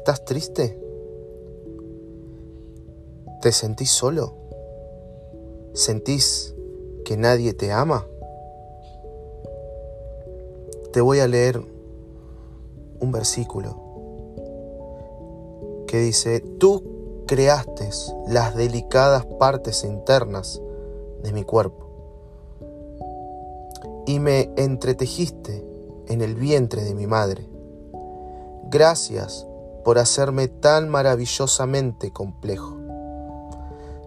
¿Estás triste? ¿Te sentís solo? ¿Sentís que nadie te ama? Te voy a leer un versículo que dice, tú creaste las delicadas partes internas de mi cuerpo y me entretejiste en el vientre de mi madre. Gracias por hacerme tan maravillosamente complejo.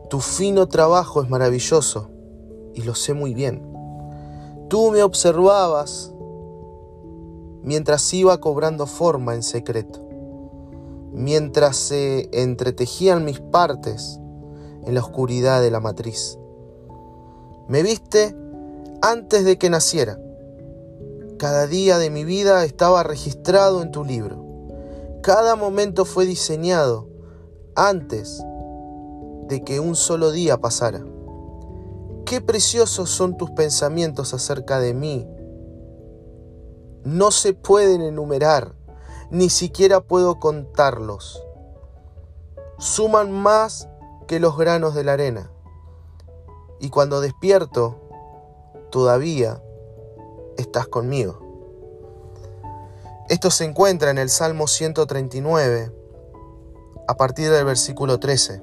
Tu fino trabajo es maravilloso y lo sé muy bien. Tú me observabas mientras iba cobrando forma en secreto, mientras se entretejían mis partes en la oscuridad de la matriz. Me viste antes de que naciera. Cada día de mi vida estaba registrado en tu libro. Cada momento fue diseñado antes de que un solo día pasara. Qué preciosos son tus pensamientos acerca de mí. No se pueden enumerar, ni siquiera puedo contarlos. Suman más que los granos de la arena. Y cuando despierto, todavía estás conmigo. Esto se encuentra en el Salmo 139, a partir del versículo 13.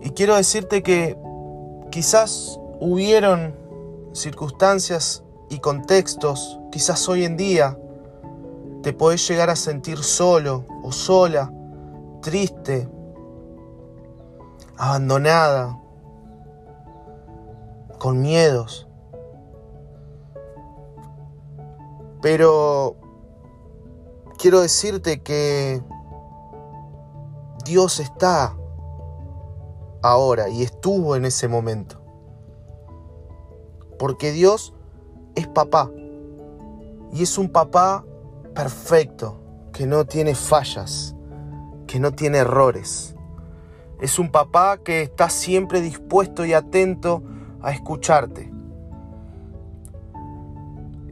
Y quiero decirte que quizás hubieron circunstancias y contextos, quizás hoy en día te podés llegar a sentir solo o sola, triste, abandonada, con miedos. Pero quiero decirte que Dios está ahora y estuvo en ese momento. Porque Dios es papá. Y es un papá perfecto, que no tiene fallas, que no tiene errores. Es un papá que está siempre dispuesto y atento a escucharte.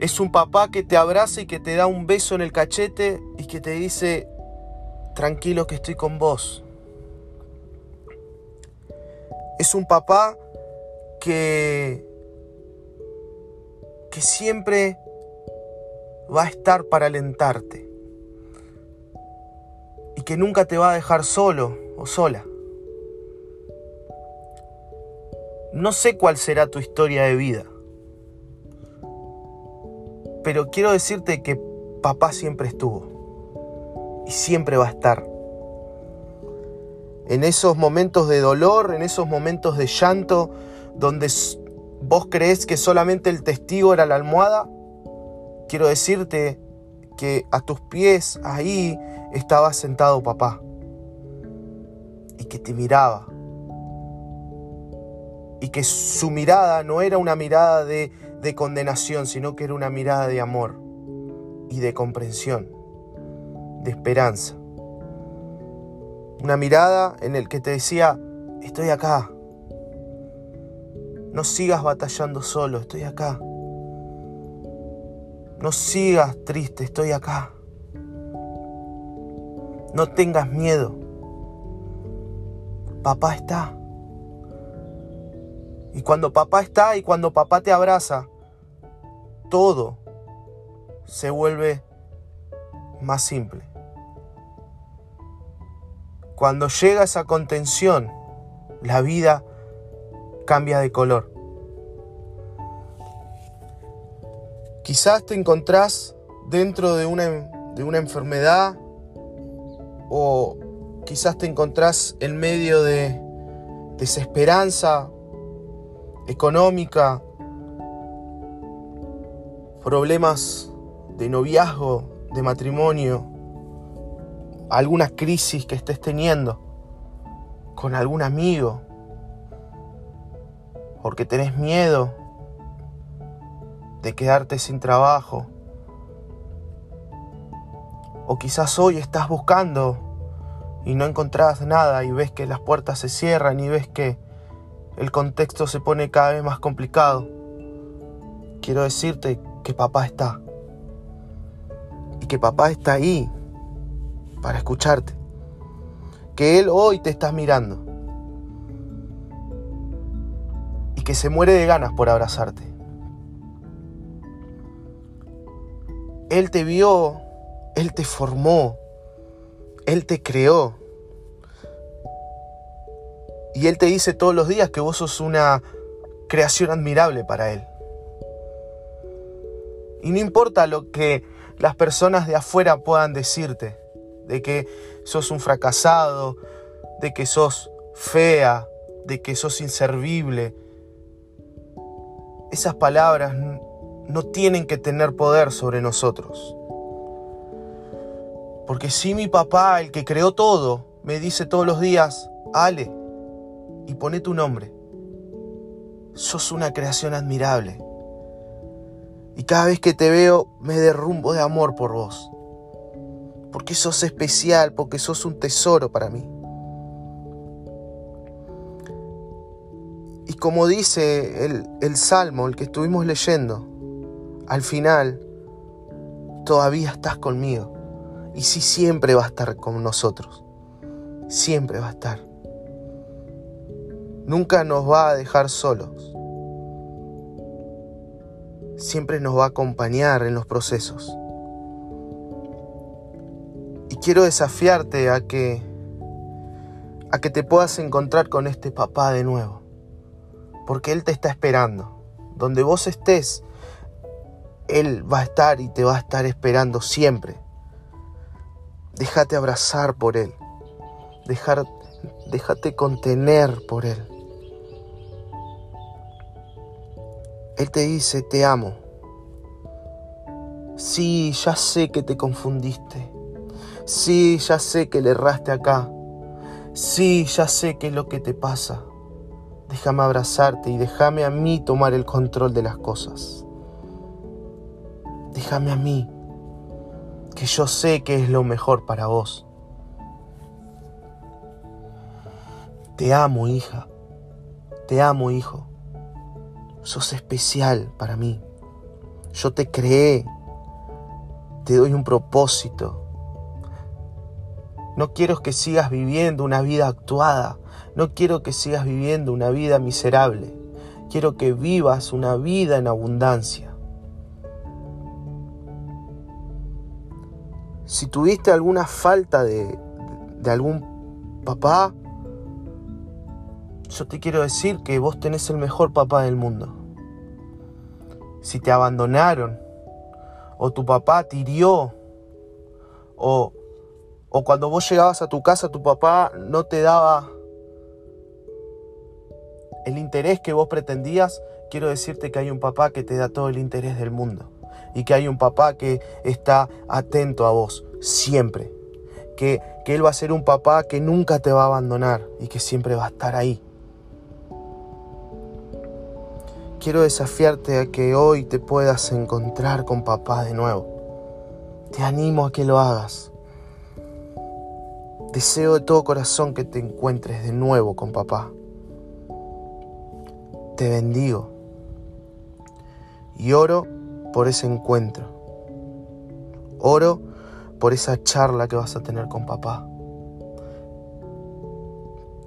Es un papá que te abraza y que te da un beso en el cachete y que te dice, tranquilo que estoy con vos. Es un papá que, que siempre va a estar para alentarte y que nunca te va a dejar solo o sola. No sé cuál será tu historia de vida, pero quiero decirte que papá siempre estuvo y siempre va a estar. En esos momentos de dolor, en esos momentos de llanto, donde vos crees que solamente el testigo era la almohada, quiero decirte que a tus pies ahí estaba sentado papá y que te miraba y que su mirada no era una mirada de, de condenación, sino que era una mirada de amor y de comprensión, de esperanza. Una mirada en el que te decía, estoy acá. No sigas batallando solo, estoy acá. No sigas triste, estoy acá. No tengas miedo. Papá está. Y cuando papá está y cuando papá te abraza, todo se vuelve más simple. Cuando llega esa contención, la vida cambia de color. Quizás te encontrás dentro de una, de una enfermedad o quizás te encontrás en medio de desesperanza económica, problemas de noviazgo, de matrimonio, alguna crisis que estés teniendo con algún amigo, porque tenés miedo de quedarte sin trabajo, o quizás hoy estás buscando y no encontrás nada y ves que las puertas se cierran y ves que el contexto se pone cada vez más complicado, quiero decirte que papá está. y que papá está ahí para escucharte. Que Él hoy te está mirando y que se muere de ganas por abrazarte. Él te vio, Él te formó, Él te creó. Y Él te dice todos los días que vos sos una creación admirable para Él. Y no importa lo que las personas de afuera puedan decirte, de que sos un fracasado, de que sos fea, de que sos inservible. Esas palabras no tienen que tener poder sobre nosotros. Porque si mi papá, el que creó todo, me dice todos los días, Ale, y pone tu nombre, sos una creación admirable. Y cada vez que te veo me derrumbo de amor por vos. Porque sos especial, porque sos un tesoro para mí. Y como dice el, el Salmo, el que estuvimos leyendo, al final todavía estás conmigo. Y sí, siempre va a estar con nosotros. Siempre va a estar. Nunca nos va a dejar solos siempre nos va a acompañar en los procesos. Y quiero desafiarte a que a que te puedas encontrar con este papá de nuevo, porque él te está esperando. Donde vos estés, él va a estar y te va a estar esperando siempre. Déjate abrazar por él. Dejar, déjate contener por él. Él te dice, te amo. Sí, ya sé que te confundiste. Sí, ya sé que le erraste acá. Sí, ya sé qué es lo que te pasa. Déjame abrazarte y déjame a mí tomar el control de las cosas. Déjame a mí, que yo sé que es lo mejor para vos. Te amo, hija. Te amo, hijo. Sos especial para mí. Yo te creé. Te doy un propósito. No quiero que sigas viviendo una vida actuada. No quiero que sigas viviendo una vida miserable. Quiero que vivas una vida en abundancia. Si tuviste alguna falta de, de algún papá, yo te quiero decir que vos tenés el mejor papá del mundo. Si te abandonaron, o tu papá te hirió, o, o cuando vos llegabas a tu casa tu papá no te daba el interés que vos pretendías, quiero decirte que hay un papá que te da todo el interés del mundo y que hay un papá que está atento a vos siempre. Que, que, Él va a ser un papá que nunca te va a abandonar y que siempre va a estar ahí. Quiero desafiarte a que hoy te puedas encontrar con papá de nuevo. Te animo a que lo hagas. Deseo de todo corazón que te encuentres de nuevo con papá. Te bendigo y oro por ese encuentro. Oro por esa charla que vas a tener con papá.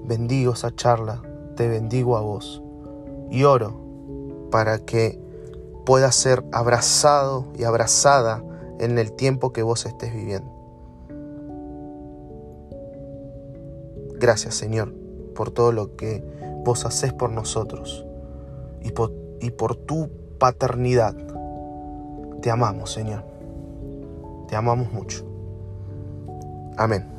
Bendigo esa charla, te bendigo a vos y oro para que puedas ser abrazado y abrazada en el tiempo que vos estés viviendo. Gracias Señor por todo lo que vos haces por nosotros y por, y por tu paternidad. Te amamos Señor. Te amamos mucho. Amén.